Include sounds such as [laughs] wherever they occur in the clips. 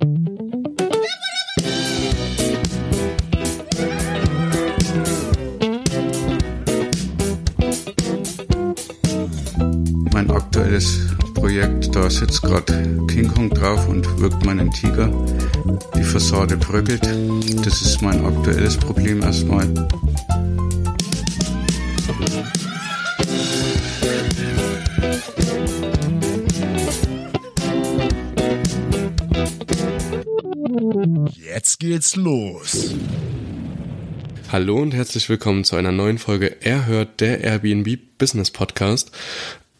Mein aktuelles Projekt, da sitzt gerade King Kong drauf und wirkt meinen Tiger. Die Fassade bröckelt. Das ist mein aktuelles Problem erstmal. Geht's los. Hallo und herzlich willkommen zu einer neuen Folge Er hört der Airbnb Business Podcast.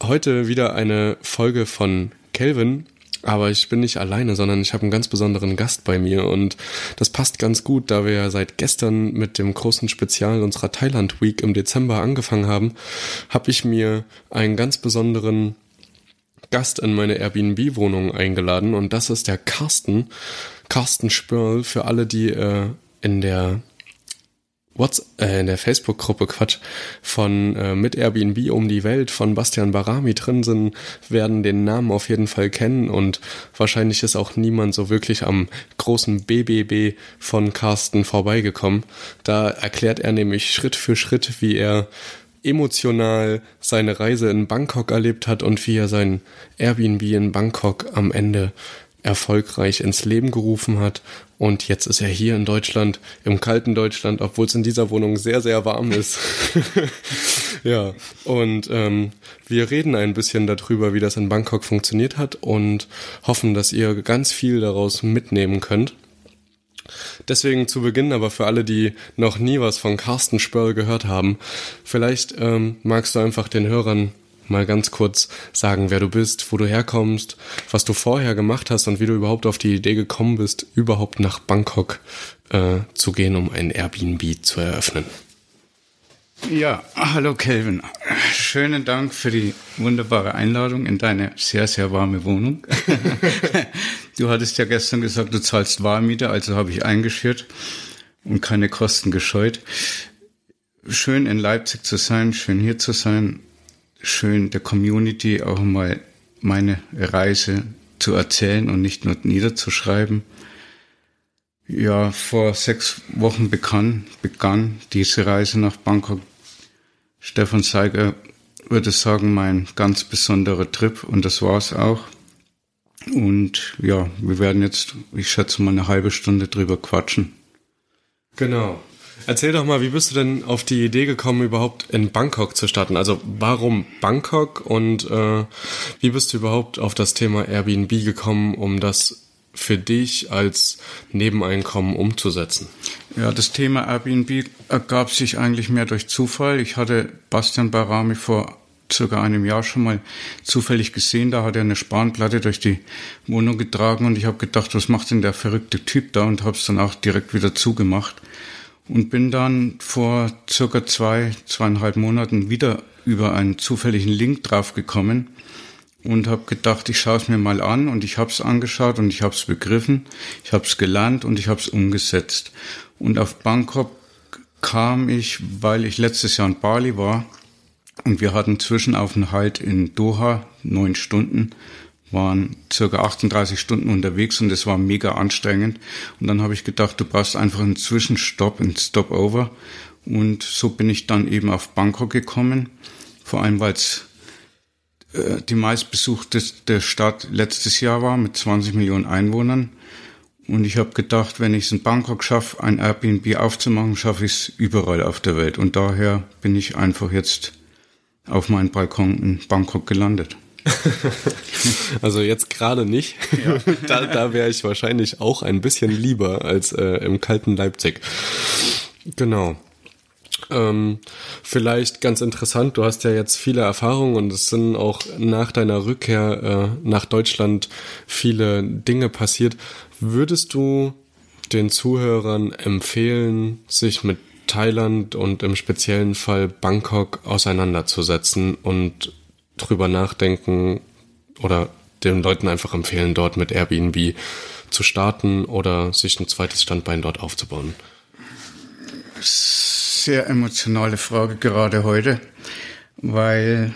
Heute wieder eine Folge von Kelvin, aber ich bin nicht alleine, sondern ich habe einen ganz besonderen Gast bei mir und das passt ganz gut, da wir ja seit gestern mit dem großen Spezial unserer Thailand Week im Dezember angefangen haben, habe ich mir einen ganz besonderen Gast in meine Airbnb-Wohnung eingeladen und das ist der Carsten. Carsten Spörl für alle, die äh, in der What's, äh, in der Facebook-Gruppe Quatsch von äh, mit Airbnb um die Welt von Bastian Barami drin sind, werden den Namen auf jeden Fall kennen und wahrscheinlich ist auch niemand so wirklich am großen BBB von Carsten vorbeigekommen. Da erklärt er nämlich Schritt für Schritt, wie er emotional seine Reise in Bangkok erlebt hat und wie er sein Airbnb in Bangkok am Ende erfolgreich ins Leben gerufen hat. Und jetzt ist er hier in Deutschland, im kalten Deutschland, obwohl es in dieser Wohnung sehr, sehr warm ist. [laughs] ja, und ähm, wir reden ein bisschen darüber, wie das in Bangkok funktioniert hat und hoffen, dass ihr ganz viel daraus mitnehmen könnt. Deswegen zu Beginn, aber für alle, die noch nie was von Carsten Spörl gehört haben, vielleicht ähm, magst du einfach den Hörern mal ganz kurz sagen, wer du bist, wo du herkommst, was du vorher gemacht hast und wie du überhaupt auf die Idee gekommen bist, überhaupt nach Bangkok äh, zu gehen, um ein Airbnb zu eröffnen. Ja, hallo Kelvin. Schönen Dank für die wunderbare Einladung in deine sehr, sehr warme Wohnung. [laughs] du hattest ja gestern gesagt, du zahlst Warmmiete, also habe ich eingeschürt und keine Kosten gescheut. Schön in Leipzig zu sein, schön hier zu sein, schön der Community auch mal meine Reise zu erzählen und nicht nur niederzuschreiben. Ja, vor sechs Wochen begann, begann diese Reise nach Bangkok. Stefan Seiger würde sagen, mein ganz besonderer Trip und das war's auch. Und ja, wir werden jetzt, ich schätze mal, eine halbe Stunde drüber quatschen. Genau. Erzähl doch mal, wie bist du denn auf die Idee gekommen, überhaupt in Bangkok zu starten? Also warum Bangkok und äh, wie bist du überhaupt auf das Thema Airbnb gekommen, um das für dich als Nebeneinkommen umzusetzen? Ja, das Thema Airbnb ergab sich eigentlich mehr durch Zufall. Ich hatte Bastian Barami vor circa einem Jahr schon mal zufällig gesehen. Da hat er eine Spanplatte durch die Wohnung getragen und ich habe gedacht, was macht denn der verrückte Typ da und habe es dann auch direkt wieder zugemacht und bin dann vor circa zwei, zweieinhalb Monaten wieder über einen zufälligen Link draufgekommen und habe gedacht, ich schaue es mir mal an und ich habe es angeschaut und ich habe es begriffen, ich habe es gelernt und ich habe es umgesetzt. Und auf Bangkok kam ich, weil ich letztes Jahr in Bali war und wir hatten Zwischenaufenthalt in Doha, neun Stunden waren circa 38 Stunden unterwegs und es war mega anstrengend. Und dann habe ich gedacht, du brauchst einfach einen Zwischenstopp, einen Stopover. Und so bin ich dann eben auf Bangkok gekommen. Vor allem, weil es äh, die meistbesuchteste Stadt letztes Jahr war mit 20 Millionen Einwohnern. Und ich habe gedacht, wenn ich es in Bangkok schaffe, ein Airbnb aufzumachen, schaffe ich es überall auf der Welt. Und daher bin ich einfach jetzt auf meinem Balkon in Bangkok gelandet. [laughs] also jetzt gerade nicht. Ja. da da wäre ich wahrscheinlich auch ein bisschen lieber als äh, im kalten Leipzig. Genau. Ähm, vielleicht ganz interessant, du hast ja jetzt viele Erfahrungen und es sind auch nach deiner Rückkehr äh, nach Deutschland viele Dinge passiert. Würdest du den Zuhörern empfehlen, sich mit Thailand und im speziellen Fall Bangkok auseinanderzusetzen und drüber nachdenken oder den Leuten einfach empfehlen, dort mit Airbnb zu starten oder sich ein zweites Standbein dort aufzubauen? Sehr emotionale Frage gerade heute, weil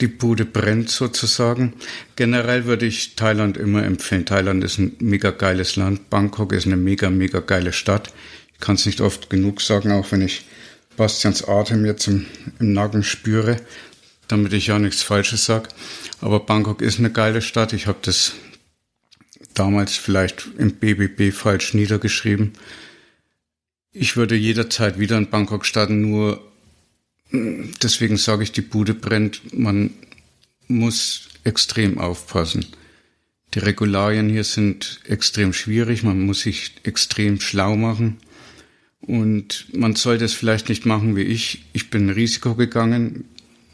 die Bude brennt sozusagen. Generell würde ich Thailand immer empfehlen. Thailand ist ein mega geiles Land. Bangkok ist eine mega, mega geile Stadt. Ich kann es nicht oft genug sagen, auch wenn ich Bastians Atem jetzt im, im Nacken spüre, damit ich ja nichts Falsches sage. Aber Bangkok ist eine geile Stadt. Ich habe das damals vielleicht im BBB falsch niedergeschrieben. Ich würde jederzeit wieder in Bangkok starten, nur deswegen sage ich, die Bude brennt. Man muss extrem aufpassen. Die Regularien hier sind extrem schwierig. Man muss sich extrem schlau machen. Und man sollte es vielleicht nicht machen wie ich. Ich bin ein Risiko gegangen.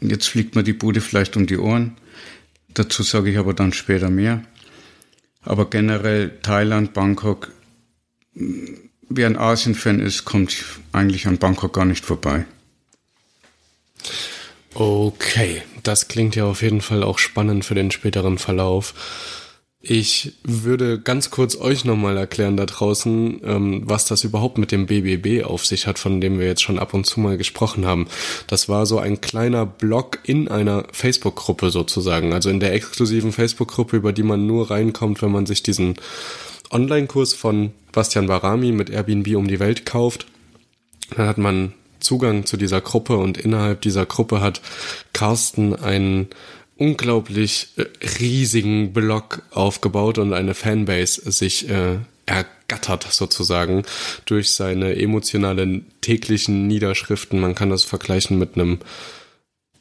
Jetzt fliegt mir die Bude vielleicht um die Ohren. Dazu sage ich aber dann später mehr. Aber generell Thailand, Bangkok, wer ein Asien-Fan ist, kommt eigentlich an Bangkok gar nicht vorbei. Okay, das klingt ja auf jeden Fall auch spannend für den späteren Verlauf. Ich würde ganz kurz euch nochmal erklären da draußen, ähm, was das überhaupt mit dem BBB auf sich hat, von dem wir jetzt schon ab und zu mal gesprochen haben. Das war so ein kleiner Blog in einer Facebook-Gruppe sozusagen, also in der exklusiven Facebook-Gruppe, über die man nur reinkommt, wenn man sich diesen Online-Kurs von Bastian Barami mit Airbnb um die Welt kauft. Dann hat man Zugang zu dieser Gruppe und innerhalb dieser Gruppe hat Carsten einen unglaublich äh, riesigen Blog aufgebaut und eine Fanbase sich äh, ergattert sozusagen durch seine emotionalen täglichen Niederschriften. Man kann das vergleichen mit einem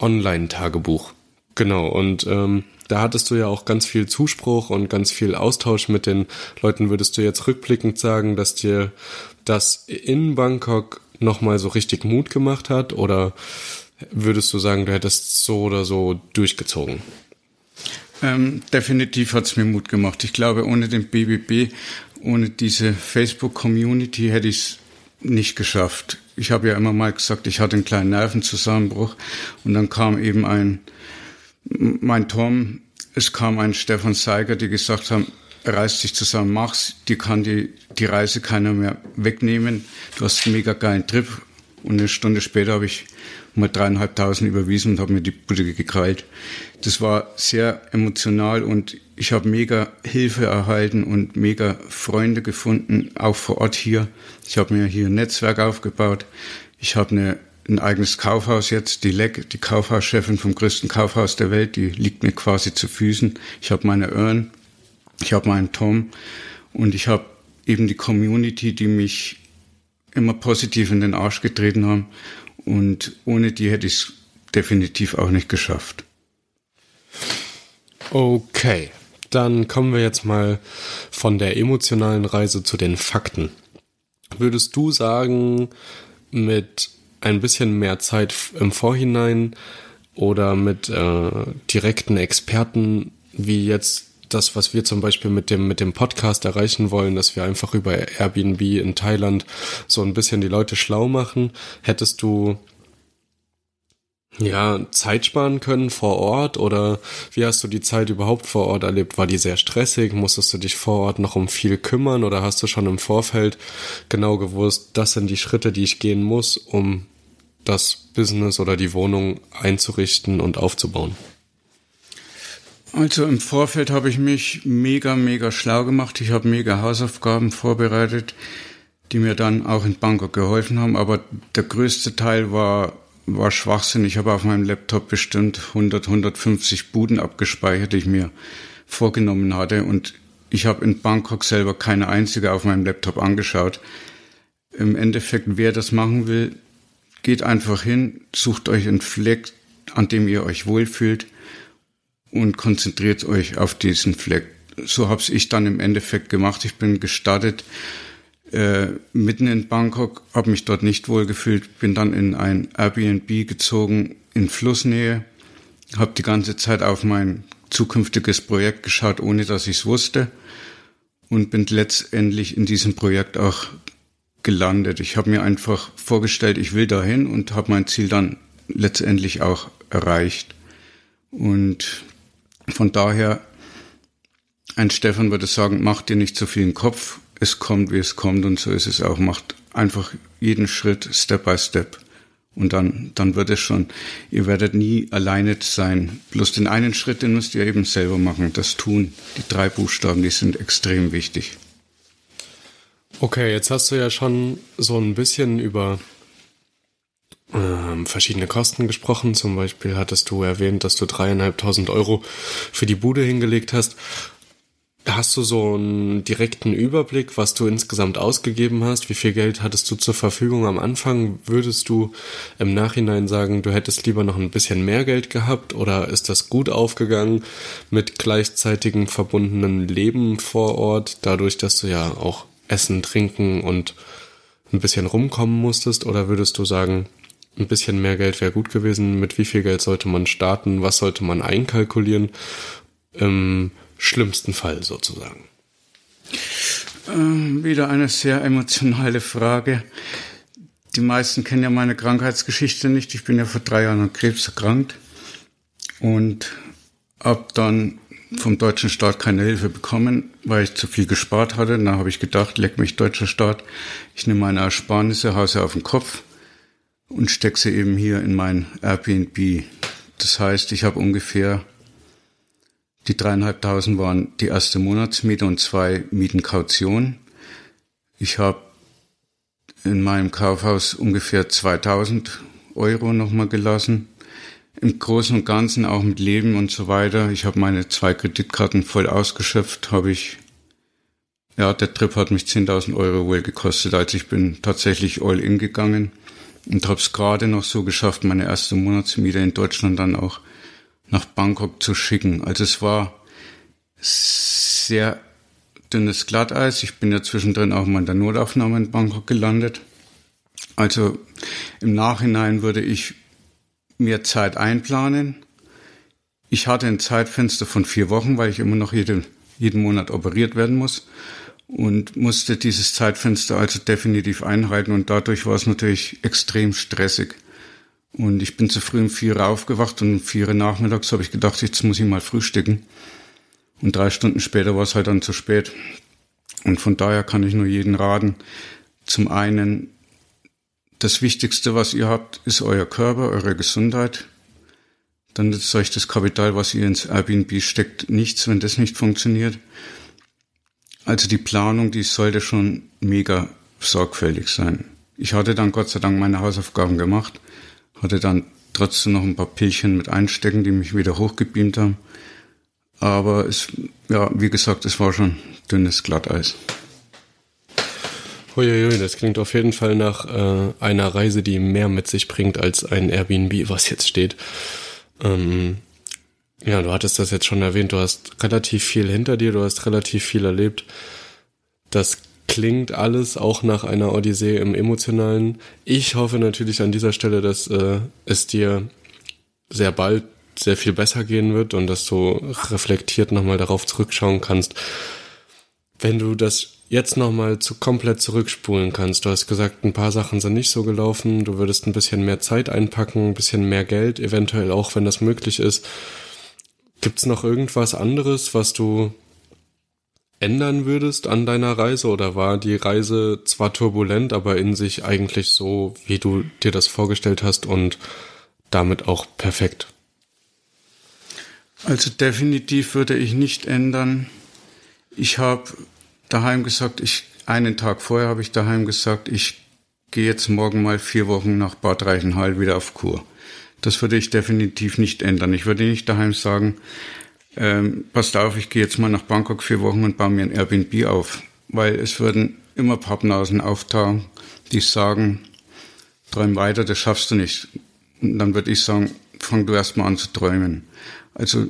Online-Tagebuch. Genau, und ähm, da hattest du ja auch ganz viel Zuspruch und ganz viel Austausch mit den Leuten. Würdest du jetzt rückblickend sagen, dass dir das in Bangkok nochmal so richtig Mut gemacht hat? Oder würdest du sagen, du hättest so oder so durchgezogen? Ähm, definitiv hat es mir Mut gemacht. Ich glaube, ohne den BBB, ohne diese Facebook-Community hätte ich es nicht geschafft. Ich habe ja immer mal gesagt, ich hatte einen kleinen Nervenzusammenbruch und dann kam eben ein, mein Tom, es kam ein Stefan Seiger, die gesagt haben, reiß dich zusammen, mach's, die kann die, die Reise keiner mehr wegnehmen. Du hast einen mega geilen Trip. Und eine Stunde später habe ich mal dreieinhalbtausend überwiesen und habe mir die Bude gekrallt. Das war sehr emotional und ich habe mega Hilfe erhalten und mega Freunde gefunden, auch vor Ort hier. Ich habe mir hier ein Netzwerk aufgebaut. Ich habe eine, ein eigenes Kaufhaus jetzt, die Leck, die Kaufhauschefin vom größten Kaufhaus der Welt, die liegt mir quasi zu Füßen. Ich habe meine Earn, ich habe meinen Tom und ich habe eben die Community, die mich immer positiv in den Arsch getreten haben. Und ohne die hätte ich es definitiv auch nicht geschafft. Okay, dann kommen wir jetzt mal von der emotionalen Reise zu den Fakten. Würdest du sagen, mit ein bisschen mehr Zeit im Vorhinein oder mit äh, direkten Experten wie jetzt das, was wir zum Beispiel mit dem, mit dem Podcast erreichen wollen, dass wir einfach über Airbnb in Thailand so ein bisschen die Leute schlau machen, hättest du ja, Zeit sparen können vor Ort oder wie hast du die Zeit überhaupt vor Ort erlebt? War die sehr stressig? Musstest du dich vor Ort noch um viel kümmern oder hast du schon im Vorfeld genau gewusst, das sind die Schritte, die ich gehen muss, um das Business oder die Wohnung einzurichten und aufzubauen? Also im Vorfeld habe ich mich mega, mega schlau gemacht. Ich habe mega Hausaufgaben vorbereitet, die mir dann auch in Bangkok geholfen haben. Aber der größte Teil war, war Schwachsinn. Ich habe auf meinem Laptop bestimmt 100, 150 Buden abgespeichert, die ich mir vorgenommen hatte. Und ich habe in Bangkok selber keine einzige auf meinem Laptop angeschaut. Im Endeffekt, wer das machen will, geht einfach hin, sucht euch einen Fleck, an dem ihr euch wohlfühlt und konzentriert euch auf diesen Fleck. So habe ich dann im Endeffekt gemacht. Ich bin gestartet äh, mitten in Bangkok, habe mich dort nicht wohl gefühlt, bin dann in ein Airbnb gezogen in Flussnähe, habe die ganze Zeit auf mein zukünftiges Projekt geschaut, ohne dass ich es wusste und bin letztendlich in diesem Projekt auch gelandet. Ich habe mir einfach vorgestellt, ich will dahin und habe mein Ziel dann letztendlich auch erreicht. Und von daher, ein Stefan würde sagen, mach dir nicht so viel im Kopf, es kommt, wie es kommt und so ist es auch. Macht einfach jeden Schritt Step by Step Und dann, dann wird es schon, ihr werdet nie alleine sein. Bloß den einen Schritt, den müsst ihr eben selber machen, das tun. Die drei Buchstaben, die sind extrem wichtig. Okay, jetzt hast du ja schon so ein bisschen über ähm, verschiedene Kosten gesprochen. Zum Beispiel hattest du erwähnt, dass du dreieinhalbtausend Euro für die Bude hingelegt hast. Hast du so einen direkten Überblick, was du insgesamt ausgegeben hast? Wie viel Geld hattest du zur Verfügung am Anfang? Würdest du im Nachhinein sagen, du hättest lieber noch ein bisschen mehr Geld gehabt oder ist das gut aufgegangen mit gleichzeitigem verbundenen Leben vor Ort, dadurch, dass du ja auch Essen, Trinken und ein bisschen rumkommen musstest? Oder würdest du sagen, ein bisschen mehr Geld wäre gut gewesen? Mit wie viel Geld sollte man starten? Was sollte man einkalkulieren? Ähm, schlimmsten Fall sozusagen? Ähm, wieder eine sehr emotionale Frage. Die meisten kennen ja meine Krankheitsgeschichte nicht. Ich bin ja vor drei Jahren an Krebs erkrankt und habe dann vom deutschen Staat keine Hilfe bekommen, weil ich zu viel gespart hatte. Dann habe ich gedacht, leck mich deutscher Staat, ich nehme meine Ersparnisse, hause auf den Kopf und stecke sie eben hier in mein Airbnb. Das heißt, ich habe ungefähr die dreieinhalbtausend waren die erste Monatsmiete und zwei Mietenkaution. Ich habe in meinem Kaufhaus ungefähr 2000 Euro nochmal gelassen. Im Großen und Ganzen auch mit Leben und so weiter. Ich habe meine zwei Kreditkarten voll ausgeschöpft, habe ich, ja, der Trip hat mich 10.000 Euro wohl gekostet, als ich bin tatsächlich all in gegangen und habe es gerade noch so geschafft, meine erste Monatsmiete in Deutschland dann auch nach Bangkok zu schicken. Also es war sehr dünnes Glatteis. Ich bin ja zwischendrin auch mal in der Notaufnahme in Bangkok gelandet. Also im Nachhinein würde ich mir Zeit einplanen. Ich hatte ein Zeitfenster von vier Wochen, weil ich immer noch jede, jeden Monat operiert werden muss und musste dieses Zeitfenster also definitiv einhalten und dadurch war es natürlich extrem stressig. Und ich bin zu früh um vier aufgewacht und um vier nachmittags habe ich gedacht, jetzt muss ich mal frühstücken. Und drei Stunden später war es halt dann zu spät. Und von daher kann ich nur jeden raten. Zum einen, das Wichtigste, was ihr habt, ist euer Körper, eure Gesundheit. Dann ist euch das Kapital, was ihr ins Airbnb steckt, nichts, wenn das nicht funktioniert. Also die Planung, die sollte schon mega sorgfältig sein. Ich hatte dann Gott sei Dank meine Hausaufgaben gemacht hatte dann trotzdem noch ein paar Pillchen mit einstecken, die mich wieder hochgebeamt haben. Aber es, ja, wie gesagt, es war schon dünnes Glatteis. Huiuiui, das klingt auf jeden Fall nach äh, einer Reise, die mehr mit sich bringt als ein Airbnb, was jetzt steht. Ähm, ja, du hattest das jetzt schon erwähnt, du hast relativ viel hinter dir, du hast relativ viel erlebt. Das klingt alles auch nach einer Odyssee im Emotionalen. Ich hoffe natürlich an dieser Stelle, dass äh, es dir sehr bald sehr viel besser gehen wird und dass du reflektiert nochmal darauf zurückschauen kannst. Wenn du das jetzt nochmal zu komplett zurückspulen kannst, du hast gesagt, ein paar Sachen sind nicht so gelaufen, du würdest ein bisschen mehr Zeit einpacken, ein bisschen mehr Geld, eventuell auch, wenn das möglich ist. Gibt's noch irgendwas anderes, was du ändern würdest an deiner Reise oder war die Reise zwar turbulent, aber in sich eigentlich so, wie du dir das vorgestellt hast und damit auch perfekt? Also definitiv würde ich nicht ändern. Ich habe daheim gesagt, ich einen Tag vorher habe ich daheim gesagt, ich gehe jetzt morgen mal vier Wochen nach Bad Reichenhall wieder auf Kur. Das würde ich definitiv nicht ändern. Ich würde nicht daheim sagen, ähm, passt auf, ich gehe jetzt mal nach Bangkok vier Wochen und baue mir ein Airbnb auf. Weil es würden immer Pappnasen auftauchen, die sagen, träum weiter, das schaffst du nicht. Und dann würde ich sagen, fang du erst mal an zu träumen. Also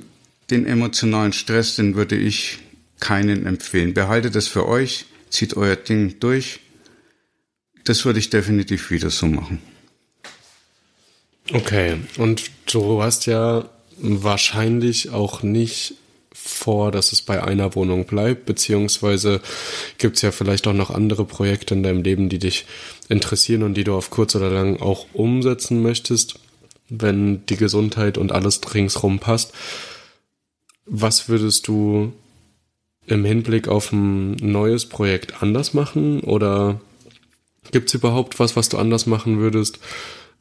den emotionalen Stress, den würde ich keinen empfehlen. Behaltet es für euch, zieht euer Ding durch. Das würde ich definitiv wieder so machen. Okay, und du hast ja wahrscheinlich auch nicht vor, dass es bei einer Wohnung bleibt, beziehungsweise gibt es ja vielleicht auch noch andere Projekte in deinem Leben, die dich interessieren und die du auf kurz oder lang auch umsetzen möchtest, wenn die Gesundheit und alles ringsrum passt. Was würdest du im Hinblick auf ein neues Projekt anders machen oder gibt es überhaupt was, was du anders machen würdest?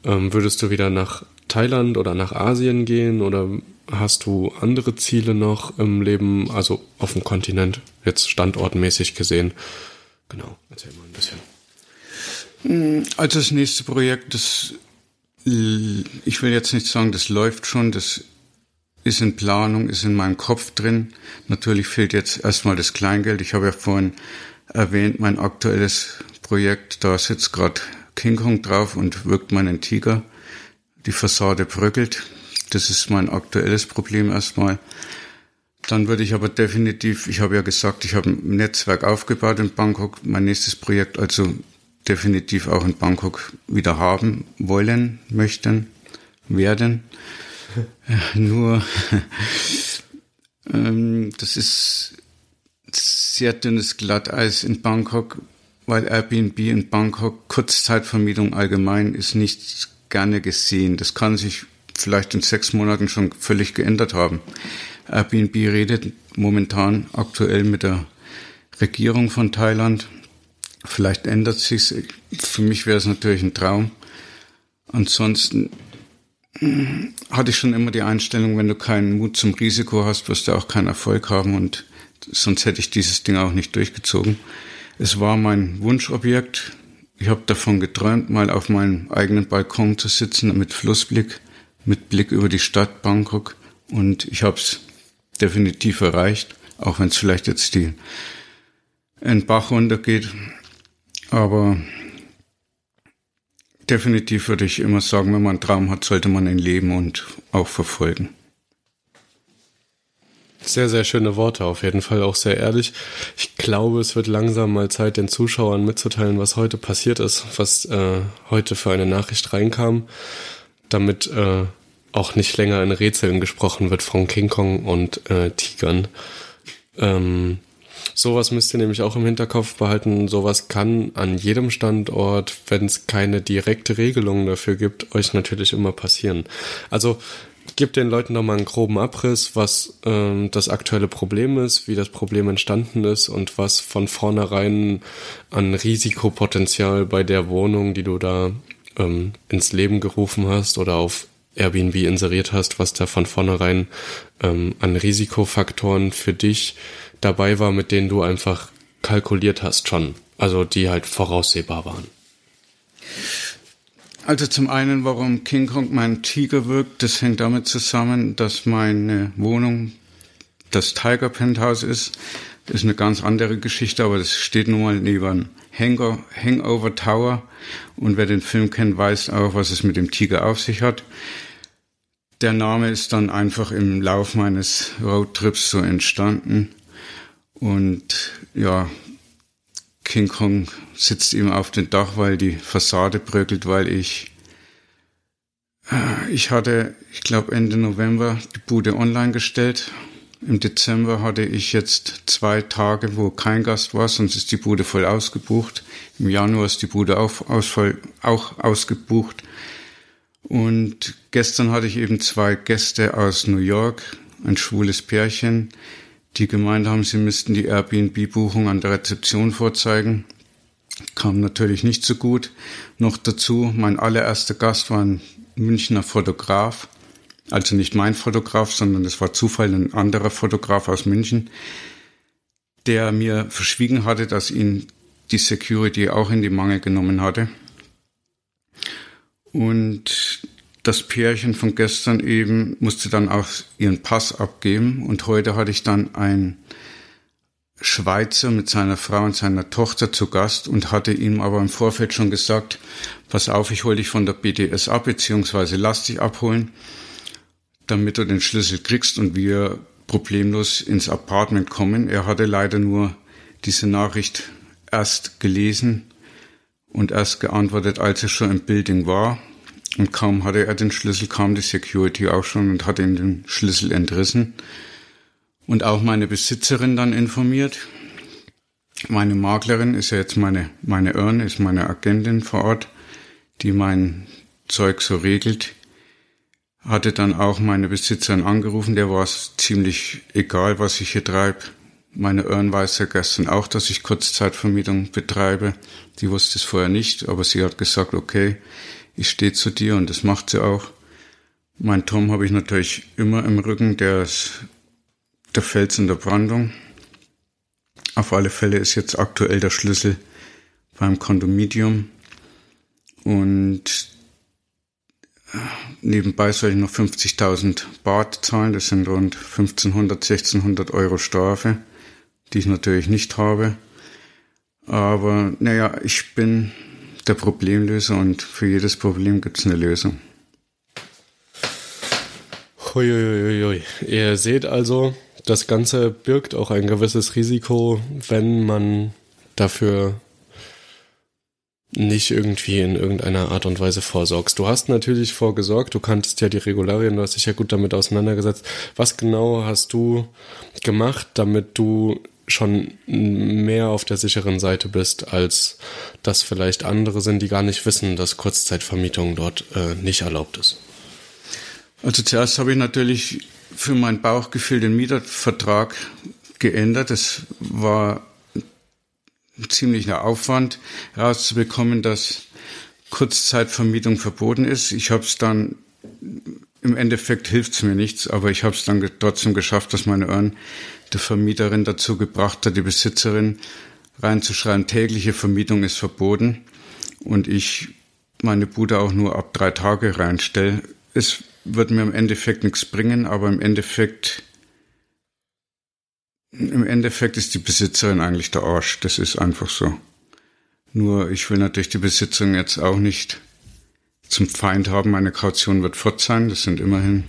Ähm, würdest du wieder nach Thailand oder nach Asien gehen oder hast du andere Ziele noch im Leben, also auf dem Kontinent, jetzt standortmäßig gesehen? Genau, erzähl mal ein bisschen. Hm, also das nächste Projekt, das ich will jetzt nicht sagen, das läuft schon, das ist in Planung, ist in meinem Kopf drin. Natürlich fehlt jetzt erstmal das Kleingeld. Ich habe ja vorhin erwähnt, mein aktuelles Projekt, da sitzt gerade King Kong drauf und wirkt meinen Tiger. Die Fassade bröckelt. Das ist mein aktuelles Problem erstmal. Dann würde ich aber definitiv, ich habe ja gesagt, ich habe ein Netzwerk aufgebaut in Bangkok, mein nächstes Projekt also definitiv auch in Bangkok wieder haben wollen, möchten, werden. Nur, [laughs] ähm, das ist sehr dünnes Glatteis in Bangkok, weil Airbnb in Bangkok, Kurzzeitvermietung allgemein, ist nicht gerne gesehen. Das kann sich vielleicht in sechs Monaten schon völlig geändert haben. Airbnb redet momentan aktuell mit der Regierung von Thailand. Vielleicht ändert sich's. Für mich wäre es natürlich ein Traum. Ansonsten hatte ich schon immer die Einstellung, wenn du keinen Mut zum Risiko hast, wirst du auch keinen Erfolg haben und sonst hätte ich dieses Ding auch nicht durchgezogen. Es war mein Wunschobjekt. Ich habe davon geträumt, mal auf meinem eigenen Balkon zu sitzen mit Flussblick, mit Blick über die Stadt Bangkok und ich habe es definitiv erreicht, auch wenn es vielleicht jetzt die in Bach runtergeht. Aber definitiv würde ich immer sagen, wenn man einen Traum hat, sollte man ihn leben und auch verfolgen. Sehr, sehr schöne Worte, auf jeden Fall auch sehr ehrlich. Ich glaube, es wird langsam mal Zeit, den Zuschauern mitzuteilen, was heute passiert ist, was äh, heute für eine Nachricht reinkam, damit äh, auch nicht länger in Rätseln gesprochen wird von King Kong und äh, Tigern. Ähm, Sowas müsst ihr nämlich auch im Hinterkopf behalten. Sowas kann an jedem Standort, wenn es keine direkte Regelung dafür gibt, euch natürlich immer passieren. Also gebt den Leuten nochmal einen groben Abriss, was ähm, das aktuelle Problem ist, wie das Problem entstanden ist und was von vornherein an Risikopotenzial bei der Wohnung, die du da ähm, ins Leben gerufen hast oder auf Airbnb inseriert hast, was da von vornherein ähm, an Risikofaktoren für dich dabei war, mit denen du einfach kalkuliert hast schon. Also die halt voraussehbar waren. Also zum einen, warum King Kong mein Tiger wirkt, das hängt damit zusammen, dass meine Wohnung das Tiger Penthouse ist. Das ist eine ganz andere Geschichte, aber das steht nun mal neben Hangar, Hangover Tower. Und wer den Film kennt, weiß auch, was es mit dem Tiger auf sich hat. Der Name ist dann einfach im Lauf meines Roadtrips so entstanden. Und ja, King Kong sitzt ihm auf dem Dach, weil die Fassade bröckelt, weil ich äh, ich hatte, ich glaube Ende November die Bude online gestellt. Im Dezember hatte ich jetzt zwei Tage, wo kein Gast war, sonst ist die Bude voll ausgebucht. Im Januar ist die Bude auch, ausvoll, auch ausgebucht. Und gestern hatte ich eben zwei Gäste aus New York, ein schwules Pärchen, die gemeint haben, sie müssten die Airbnb-Buchung an der Rezeption vorzeigen. Kam natürlich nicht so gut. Noch dazu, mein allererster Gast war ein Münchner Fotograf. Also nicht mein Fotograf, sondern es war Zufall ein anderer Fotograf aus München, der mir verschwiegen hatte, dass ihn die Security auch in die Mangel genommen hatte. Und das Pärchen von gestern eben musste dann auch ihren Pass abgeben und heute hatte ich dann ein Schweizer mit seiner Frau und seiner Tochter zu Gast und hatte ihm aber im Vorfeld schon gesagt, pass auf, ich hole dich von der BDS ab, beziehungsweise lass dich abholen, damit du den Schlüssel kriegst und wir problemlos ins Apartment kommen. Er hatte leider nur diese Nachricht erst gelesen und erst geantwortet, als er schon im Building war und kaum hatte er den Schlüssel, kam die Security auch schon und hat ihm den Schlüssel entrissen. Und auch meine Besitzerin dann informiert. Meine Maklerin ist ja jetzt meine, meine Earn, ist meine Agentin vor Ort, die mein Zeug so regelt. Hatte dann auch meine Besitzerin angerufen, der war es ziemlich egal, was ich hier treibe. Meine Earn weiß ja gestern auch, dass ich Kurzzeitvermietung betreibe. Die wusste es vorher nicht, aber sie hat gesagt, okay, ich stehe zu dir und das macht sie auch. Mein Tom habe ich natürlich immer im Rücken, der ist der Fels in der Brandung. Auf alle Fälle ist jetzt aktuell der Schlüssel beim Kondominium. Und äh, nebenbei soll ich noch 50.000 Bart zahlen. Das sind rund 1500, 1600 Euro Strafe, die ich natürlich nicht habe. Aber naja, ich bin der Problemlöser und für jedes Problem gibt es eine Lösung. Huiuiuiui. Ihr seht also, das Ganze birgt auch ein gewisses Risiko, wenn man dafür nicht irgendwie in irgendeiner Art und Weise vorsorgst. Du hast natürlich vorgesorgt, du kanntest ja die Regularien, du hast dich ja gut damit auseinandergesetzt. Was genau hast du gemacht, damit du schon mehr auf der sicheren Seite bist, als das vielleicht andere sind, die gar nicht wissen, dass Kurzzeitvermietung dort äh, nicht erlaubt ist? Also zuerst habe ich natürlich für mein Bauchgefühl den Mietervertrag geändert. Es war ein ziemlicher Aufwand herauszubekommen, dass Kurzzeitvermietung verboten ist. Ich habe es dann im Endeffekt hilft es mir nichts, aber ich habe es dann trotzdem geschafft, dass meine Ohren der Vermieterin dazu gebracht hat, die Besitzerin reinzuschreiben, tägliche Vermietung ist verboten und ich meine Bude auch nur ab drei Tage reinstelle. Es wird mir im Endeffekt nichts bringen, aber im Endeffekt im Endeffekt ist die Besitzerin eigentlich der Arsch. Das ist einfach so. Nur ich will natürlich die Besitzerin jetzt auch nicht zum Feind haben. Meine Kaution wird fort sein. Das sind immerhin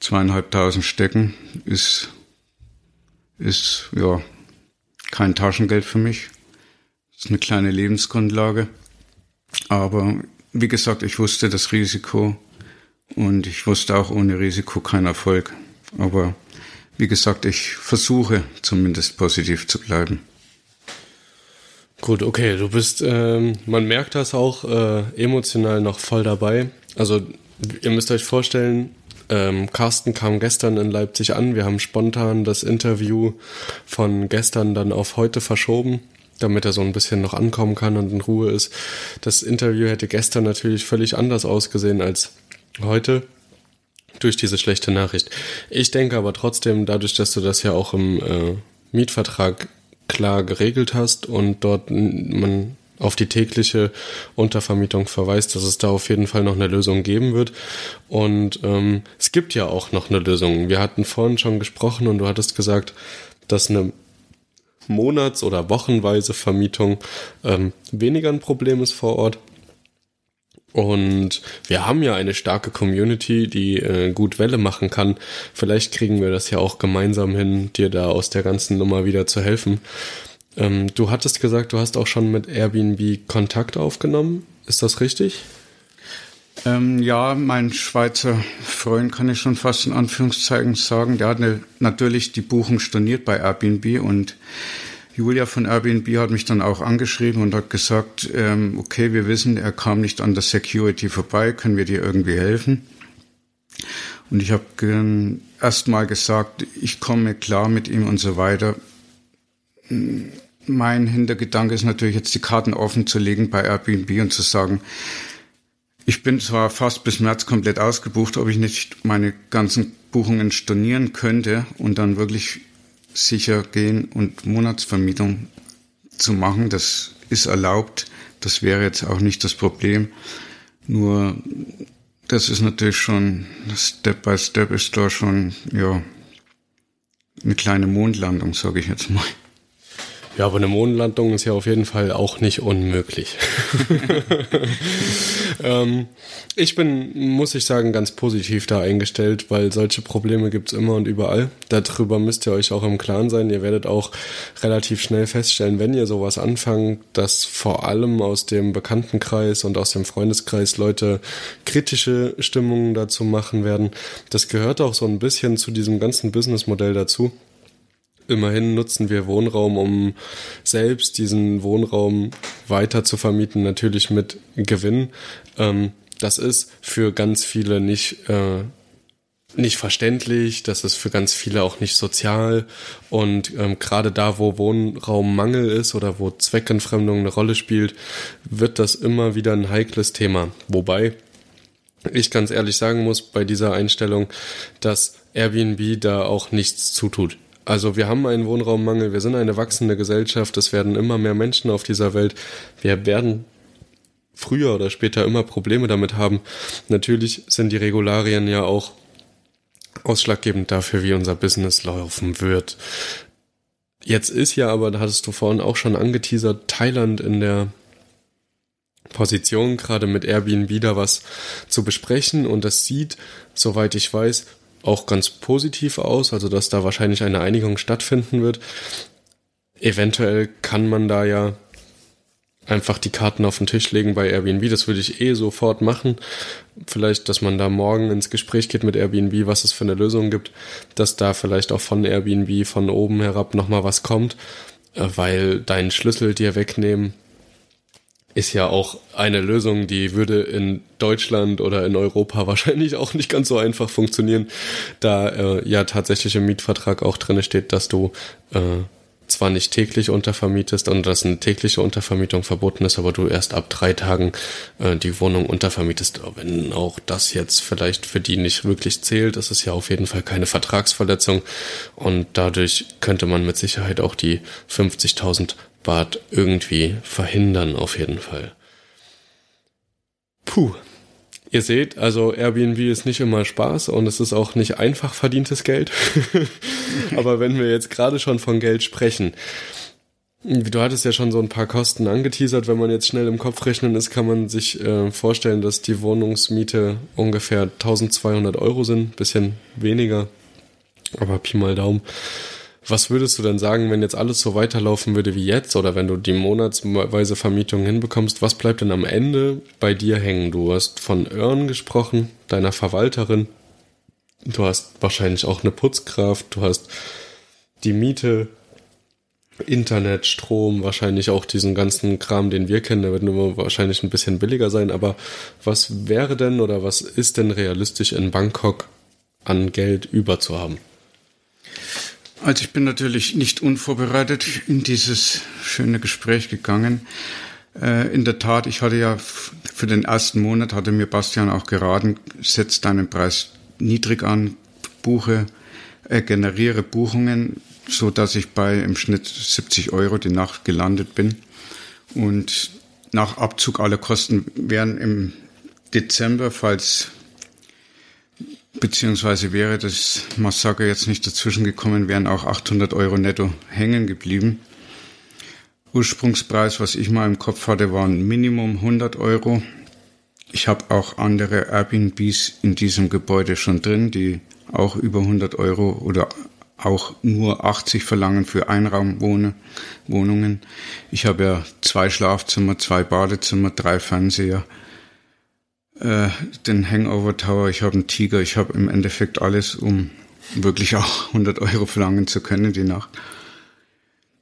zweieinhalbtausend Stecken. Ist, ist, ja, kein Taschengeld für mich. ist eine kleine Lebensgrundlage. Aber wie gesagt, ich wusste das Risiko und ich wusste auch ohne Risiko kein Erfolg. Aber wie gesagt, ich versuche zumindest positiv zu bleiben. Gut, okay, du bist, ähm, man merkt das auch äh, emotional noch voll dabei. Also ihr müsst euch vorstellen, ähm, Carsten kam gestern in Leipzig an. Wir haben spontan das Interview von gestern dann auf heute verschoben, damit er so ein bisschen noch ankommen kann und in Ruhe ist. Das Interview hätte gestern natürlich völlig anders ausgesehen als heute durch diese schlechte Nachricht. Ich denke aber trotzdem, dadurch, dass du das ja auch im äh, Mietvertrag klar geregelt hast und dort man auf die tägliche Untervermietung verweist, dass es da auf jeden Fall noch eine Lösung geben wird. Und ähm, es gibt ja auch noch eine Lösung. Wir hatten vorhin schon gesprochen und du hattest gesagt, dass eine monats- oder wochenweise Vermietung ähm, weniger ein Problem ist vor Ort. Und wir haben ja eine starke Community, die äh, gut Welle machen kann. Vielleicht kriegen wir das ja auch gemeinsam hin, dir da aus der ganzen Nummer wieder zu helfen. Ähm, du hattest gesagt, du hast auch schon mit Airbnb Kontakt aufgenommen. Ist das richtig? Ähm, ja, mein Schweizer Freund kann ich schon fast in Anführungszeichen sagen. Der hat eine, natürlich die Buchung storniert bei Airbnb und Julia von Airbnb hat mich dann auch angeschrieben und hat gesagt, ähm, okay, wir wissen, er kam nicht an der Security vorbei, können wir dir irgendwie helfen? Und ich habe erst mal gesagt, ich komme klar mit ihm und so weiter. Mein Hintergedanke ist natürlich jetzt die Karten offen zu legen bei Airbnb und zu sagen, ich bin zwar fast bis März komplett ausgebucht, ob ich nicht meine ganzen Buchungen stornieren könnte und dann wirklich sicher gehen und Monatsvermietung zu machen. Das ist erlaubt. Das wäre jetzt auch nicht das Problem. Nur das ist natürlich schon, Step by Step ist da schon, ja, eine kleine Mondlandung, sage ich jetzt mal. Ja, aber eine Mondlandung ist ja auf jeden Fall auch nicht unmöglich. [laughs] ähm, ich bin, muss ich sagen, ganz positiv da eingestellt, weil solche Probleme gibt's immer und überall. Darüber müsst ihr euch auch im Klaren sein. Ihr werdet auch relativ schnell feststellen, wenn ihr sowas anfangt, dass vor allem aus dem Bekanntenkreis und aus dem Freundeskreis Leute kritische Stimmungen dazu machen werden. Das gehört auch so ein bisschen zu diesem ganzen Businessmodell dazu Immerhin nutzen wir Wohnraum, um selbst diesen Wohnraum weiter zu vermieten, natürlich mit Gewinn. Ähm, das ist für ganz viele nicht äh, nicht verständlich, das ist für ganz viele auch nicht sozial und ähm, gerade da, wo Wohnraummangel ist oder wo Zweckentfremdung eine Rolle spielt, wird das immer wieder ein heikles Thema. Wobei ich ganz ehrlich sagen muss bei dieser Einstellung, dass Airbnb da auch nichts zutut. Also wir haben einen Wohnraummangel, wir sind eine wachsende Gesellschaft, es werden immer mehr Menschen auf dieser Welt. Wir werden früher oder später immer Probleme damit haben. Natürlich sind die Regularien ja auch ausschlaggebend dafür, wie unser Business laufen wird. Jetzt ist ja aber, da hattest du vorhin auch schon angeteasert, Thailand in der Position, gerade mit Airbnb da was zu besprechen und das sieht, soweit ich weiß, auch ganz positiv aus, also dass da wahrscheinlich eine Einigung stattfinden wird. Eventuell kann man da ja einfach die Karten auf den Tisch legen bei Airbnb. Das würde ich eh sofort machen. Vielleicht, dass man da morgen ins Gespräch geht mit Airbnb, was es für eine Lösung gibt, dass da vielleicht auch von Airbnb von oben herab nochmal was kommt, äh, weil deinen Schlüssel dir wegnehmen ist ja auch eine Lösung, die würde in Deutschland oder in Europa [laughs] wahrscheinlich auch nicht ganz so einfach funktionieren, da äh, ja tatsächlich im Mietvertrag auch drin steht, dass du äh, zwar nicht täglich untervermietest und dass eine tägliche Untervermietung verboten ist, aber du erst ab drei Tagen äh, die Wohnung untervermietest. Wenn auch das jetzt vielleicht für die nicht wirklich zählt, ist ja auf jeden Fall keine Vertragsverletzung und dadurch könnte man mit Sicherheit auch die 50.000 Bart irgendwie verhindern, auf jeden Fall. Puh, Ihr seht, also Airbnb ist nicht immer Spaß und es ist auch nicht einfach verdientes Geld. [laughs] Aber wenn wir jetzt gerade schon von Geld sprechen, Du hattest ja schon so ein paar Kosten angeteasert. Wenn man jetzt schnell im Kopf rechnen ist, kann man sich äh, vorstellen, dass die Wohnungsmiete ungefähr 1200 Euro sind. Bisschen weniger, aber Pi mal Daumen. Was würdest du denn sagen, wenn jetzt alles so weiterlaufen würde wie jetzt oder wenn du die monatsweise Vermietung hinbekommst? Was bleibt denn am Ende bei dir hängen? Du hast von Earn gesprochen, deiner Verwalterin. Du hast wahrscheinlich auch eine Putzkraft. Du hast die Miete, Internet, Strom, wahrscheinlich auch diesen ganzen Kram, den wir kennen. Der wird nur wahrscheinlich ein bisschen billiger sein. Aber was wäre denn oder was ist denn realistisch in Bangkok an Geld über zu haben? Also ich bin natürlich nicht unvorbereitet in dieses schöne Gespräch gegangen. Äh, in der Tat, ich hatte ja für den ersten Monat, hatte mir Bastian auch geraten, setz deinen Preis niedrig an, buche, äh, generiere Buchungen, so dass ich bei im Schnitt 70 Euro die Nacht gelandet bin. Und nach Abzug aller Kosten wären im Dezember, falls beziehungsweise wäre das Massaker jetzt nicht dazwischen gekommen, wären auch 800 Euro netto hängen geblieben. Ursprungspreis, was ich mal im Kopf hatte, waren Minimum 100 Euro. Ich habe auch andere Airbnbs in diesem Gebäude schon drin, die auch über 100 Euro oder auch nur 80 verlangen für Einraumwohnungen. Ich habe ja zwei Schlafzimmer, zwei Badezimmer, drei Fernseher äh, den Hangover Tower, ich habe einen Tiger, ich habe im Endeffekt alles, um wirklich auch [laughs] 100 Euro verlangen zu können die Nacht.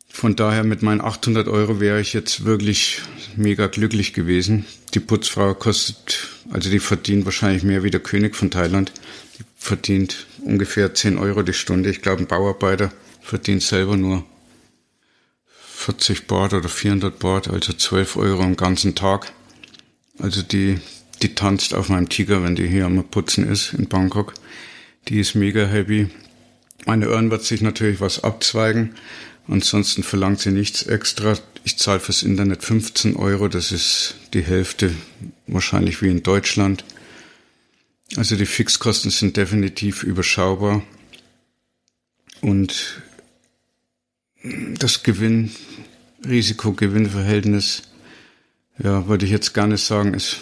Von daher mit meinen 800 Euro wäre ich jetzt wirklich mega glücklich gewesen. Die Putzfrau kostet, also die verdient wahrscheinlich mehr wie der König von Thailand. Die verdient ungefähr 10 Euro die Stunde. Ich glaube, ein Bauarbeiter verdient selber nur 40 Baht oder 400 Baht, also 12 Euro am ganzen Tag. Also die die tanzt auf meinem Tiger, wenn die hier am Putzen ist in Bangkok. Die ist mega happy. Meine Ohren wird sich natürlich was abzweigen. Ansonsten verlangt sie nichts extra. Ich zahle fürs Internet 15 Euro. Das ist die Hälfte wahrscheinlich wie in Deutschland. Also die Fixkosten sind definitiv überschaubar. Und das Gewinn, Risiko-Gewinn-Verhältnis, ja, würde ich jetzt nicht sagen, ist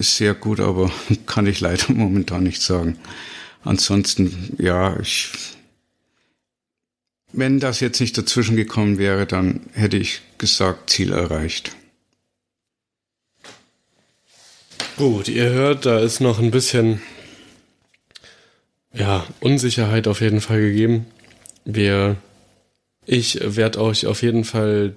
sehr gut, aber [laughs] kann ich leider [laughs] momentan nicht sagen. Ansonsten, ja, ich, wenn das jetzt nicht dazwischen gekommen wäre, dann hätte ich gesagt, Ziel erreicht. Gut, ihr hört, da ist noch ein bisschen, ja, Unsicherheit auf jeden Fall gegeben. Wir, ich werde euch auf jeden Fall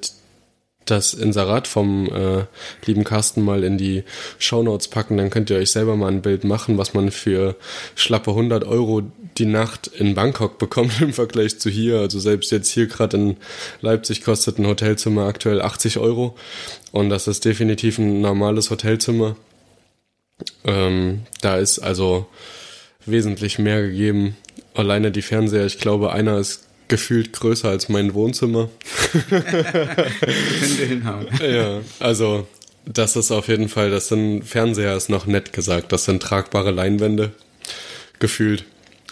das Inserat vom äh, lieben Carsten mal in die Shownotes packen, dann könnt ihr euch selber mal ein Bild machen, was man für schlappe 100 Euro die Nacht in Bangkok bekommt [laughs] im Vergleich zu hier. Also selbst jetzt hier gerade in Leipzig kostet ein Hotelzimmer aktuell 80 Euro und das ist definitiv ein normales Hotelzimmer. Ähm, da ist also wesentlich mehr gegeben. Alleine die Fernseher, ich glaube, einer ist gefühlt größer als mein Wohnzimmer. Könnte hinhauen. Ja, also das ist auf jeden Fall, das sind Fernseher ist noch nett gesagt, das sind tragbare Leinwände gefühlt.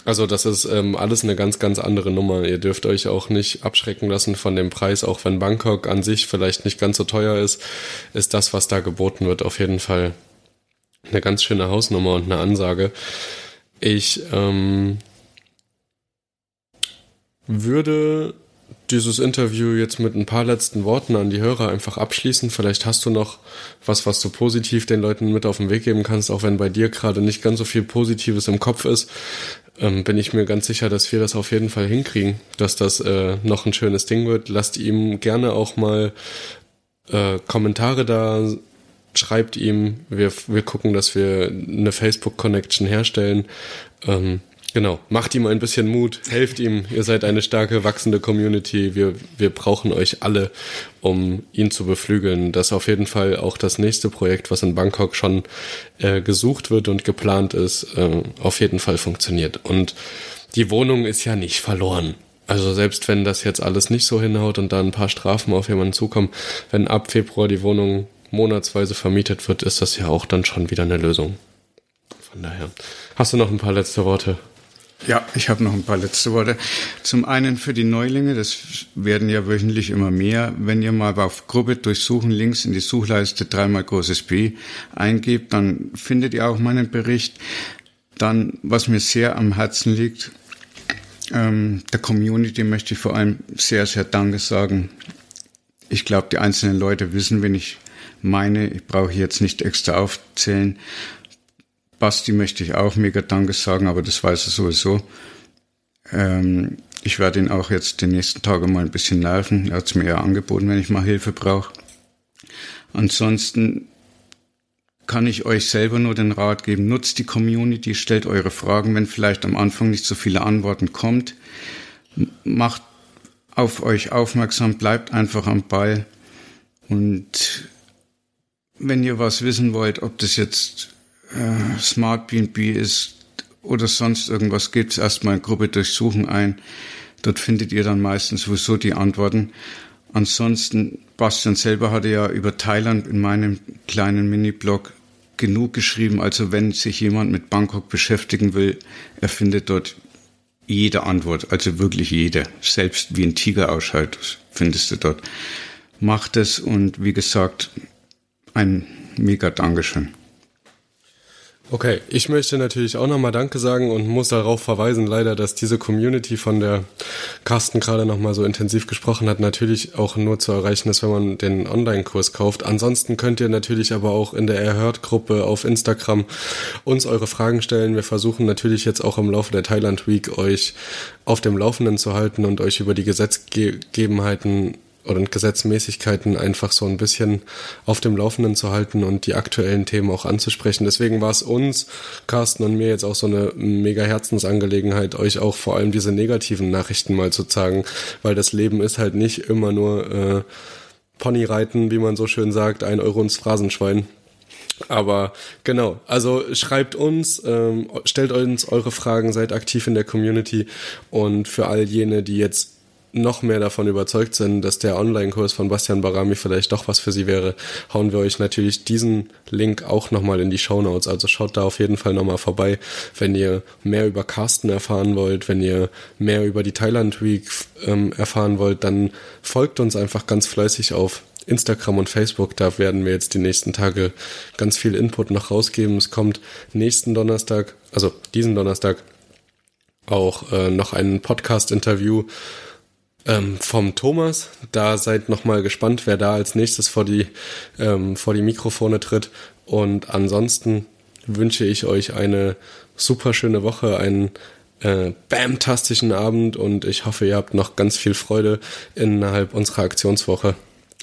Also das ist ähm, alles eine ganz, ganz andere Nummer. Ihr dürft euch auch nicht abschrecken lassen von dem Preis, auch wenn Bangkok an sich vielleicht nicht ganz so teuer ist, ist das, was da geboten wird, auf jeden Fall eine ganz schöne Hausnummer und eine Ansage. Ich ähm, würde dieses Interview jetzt mit ein paar letzten Worten an die Hörer einfach abschließen. Vielleicht hast du noch was, was du positiv den Leuten mit auf den Weg geben kannst, auch wenn bei dir gerade nicht ganz so viel Positives im Kopf ist. Ähm, bin ich mir ganz sicher, dass wir das auf jeden Fall hinkriegen, dass das äh, noch ein schönes Ding wird. Lasst ihm gerne auch mal äh, Kommentare da, schreibt ihm. Wir, wir gucken, dass wir eine Facebook-Connection herstellen. Ähm, Genau, macht ihm ein bisschen Mut, helft ihm. Ihr seid eine starke, wachsende Community. Wir, wir brauchen euch alle, um ihn zu beflügeln. Das ist auf jeden Fall auch das nächste Projekt, was in Bangkok schon äh, gesucht wird und geplant ist, äh, auf jeden Fall funktioniert. Und die Wohnung ist ja nicht verloren. Also selbst wenn das jetzt alles nicht so hinhaut und da ein paar Strafen auf jemanden zukommen, wenn ab Februar die Wohnung monatsweise vermietet wird, ist das ja auch dann schon wieder eine Lösung. Von daher. Hast du noch ein paar letzte Worte? Ja, ich habe noch ein paar letzte Worte. Zum einen für die Neulinge, das werden ja wöchentlich immer mehr. Wenn ihr mal auf Gruppe durchsuchen links in die Suchleiste dreimal großes B eingebt, dann findet ihr auch meinen Bericht. Dann, was mir sehr am Herzen liegt, ähm, der Community möchte ich vor allem sehr, sehr Danke sagen. Ich glaube, die einzelnen Leute wissen, wenn ich meine. Ich brauche jetzt nicht extra aufzählen. Basti möchte ich auch mega Danke sagen, aber das weiß er sowieso. Ähm, ich werde ihn auch jetzt die nächsten Tage mal ein bisschen nerven. Er hat es mir ja angeboten, wenn ich mal Hilfe brauche. Ansonsten kann ich euch selber nur den Rat geben, nutzt die Community, stellt eure Fragen, wenn vielleicht am Anfang nicht so viele Antworten kommt. Macht auf euch aufmerksam, bleibt einfach am Ball. Und wenn ihr was wissen wollt, ob das jetzt äh, Smart BNB ist oder sonst irgendwas, gebt erstmal in Gruppe durchsuchen ein. Dort findet ihr dann meistens sowieso die Antworten. Ansonsten, Bastian selber hatte ja über Thailand in meinem kleinen Mini-Blog genug geschrieben. Also wenn sich jemand mit Bangkok beschäftigen will, er findet dort jede Antwort, also wirklich jede. Selbst wie ein Tiger ausschaut, findest du dort. Macht es und wie gesagt, ein mega Dankeschön. Okay, ich möchte natürlich auch nochmal Danke sagen und muss darauf verweisen, leider, dass diese Community, von der Carsten gerade nochmal so intensiv gesprochen hat, natürlich auch nur zu erreichen ist, wenn man den Online-Kurs kauft. Ansonsten könnt ihr natürlich aber auch in der Erhört-Gruppe auf Instagram uns eure Fragen stellen. Wir versuchen natürlich jetzt auch im Laufe der Thailand Week euch auf dem Laufenden zu halten und euch über die Gesetzgegebenheiten oder Gesetzmäßigkeiten einfach so ein bisschen auf dem Laufenden zu halten und die aktuellen Themen auch anzusprechen. Deswegen war es uns, Carsten und mir jetzt auch so eine mega Herzensangelegenheit, euch auch vor allem diese negativen Nachrichten mal zu zeigen, weil das Leben ist halt nicht immer nur äh, Ponyreiten, wie man so schön sagt, ein Euro ins Phrasenschwein. Aber genau, also schreibt uns, ähm, stellt uns eure Fragen, seid aktiv in der Community und für all jene, die jetzt noch mehr davon überzeugt sind, dass der Online-Kurs von Bastian Barami vielleicht doch was für Sie wäre, hauen wir euch natürlich diesen Link auch nochmal in die Show Notes. Also schaut da auf jeden Fall nochmal vorbei, wenn ihr mehr über Carsten erfahren wollt, wenn ihr mehr über die Thailand Week ähm, erfahren wollt, dann folgt uns einfach ganz fleißig auf Instagram und Facebook. Da werden wir jetzt die nächsten Tage ganz viel Input noch rausgeben. Es kommt nächsten Donnerstag, also diesen Donnerstag, auch äh, noch ein Podcast-Interview ähm, vom Thomas. Da seid noch mal gespannt, wer da als nächstes vor die, ähm, vor die Mikrofone tritt. Und ansonsten wünsche ich euch eine super schöne Woche, einen äh, bamtastischen Abend und ich hoffe, ihr habt noch ganz viel Freude innerhalb unserer Aktionswoche.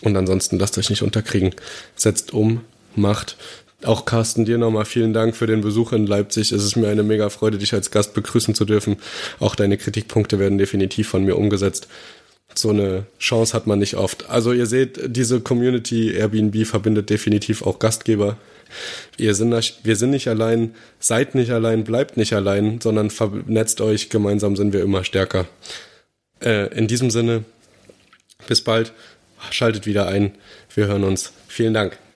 Und ansonsten lasst euch nicht unterkriegen. Setzt um, macht. Auch Carsten, dir nochmal vielen Dank für den Besuch in Leipzig. Es ist mir eine mega Freude, dich als Gast begrüßen zu dürfen. Auch deine Kritikpunkte werden definitiv von mir umgesetzt. So eine Chance hat man nicht oft. Also ihr seht, diese Community Airbnb verbindet definitiv auch Gastgeber. Ihr sind, wir sind nicht allein, seid nicht allein, bleibt nicht allein, sondern vernetzt euch. Gemeinsam sind wir immer stärker. Äh, in diesem Sinne, bis bald. Schaltet wieder ein. Wir hören uns. Vielen Dank.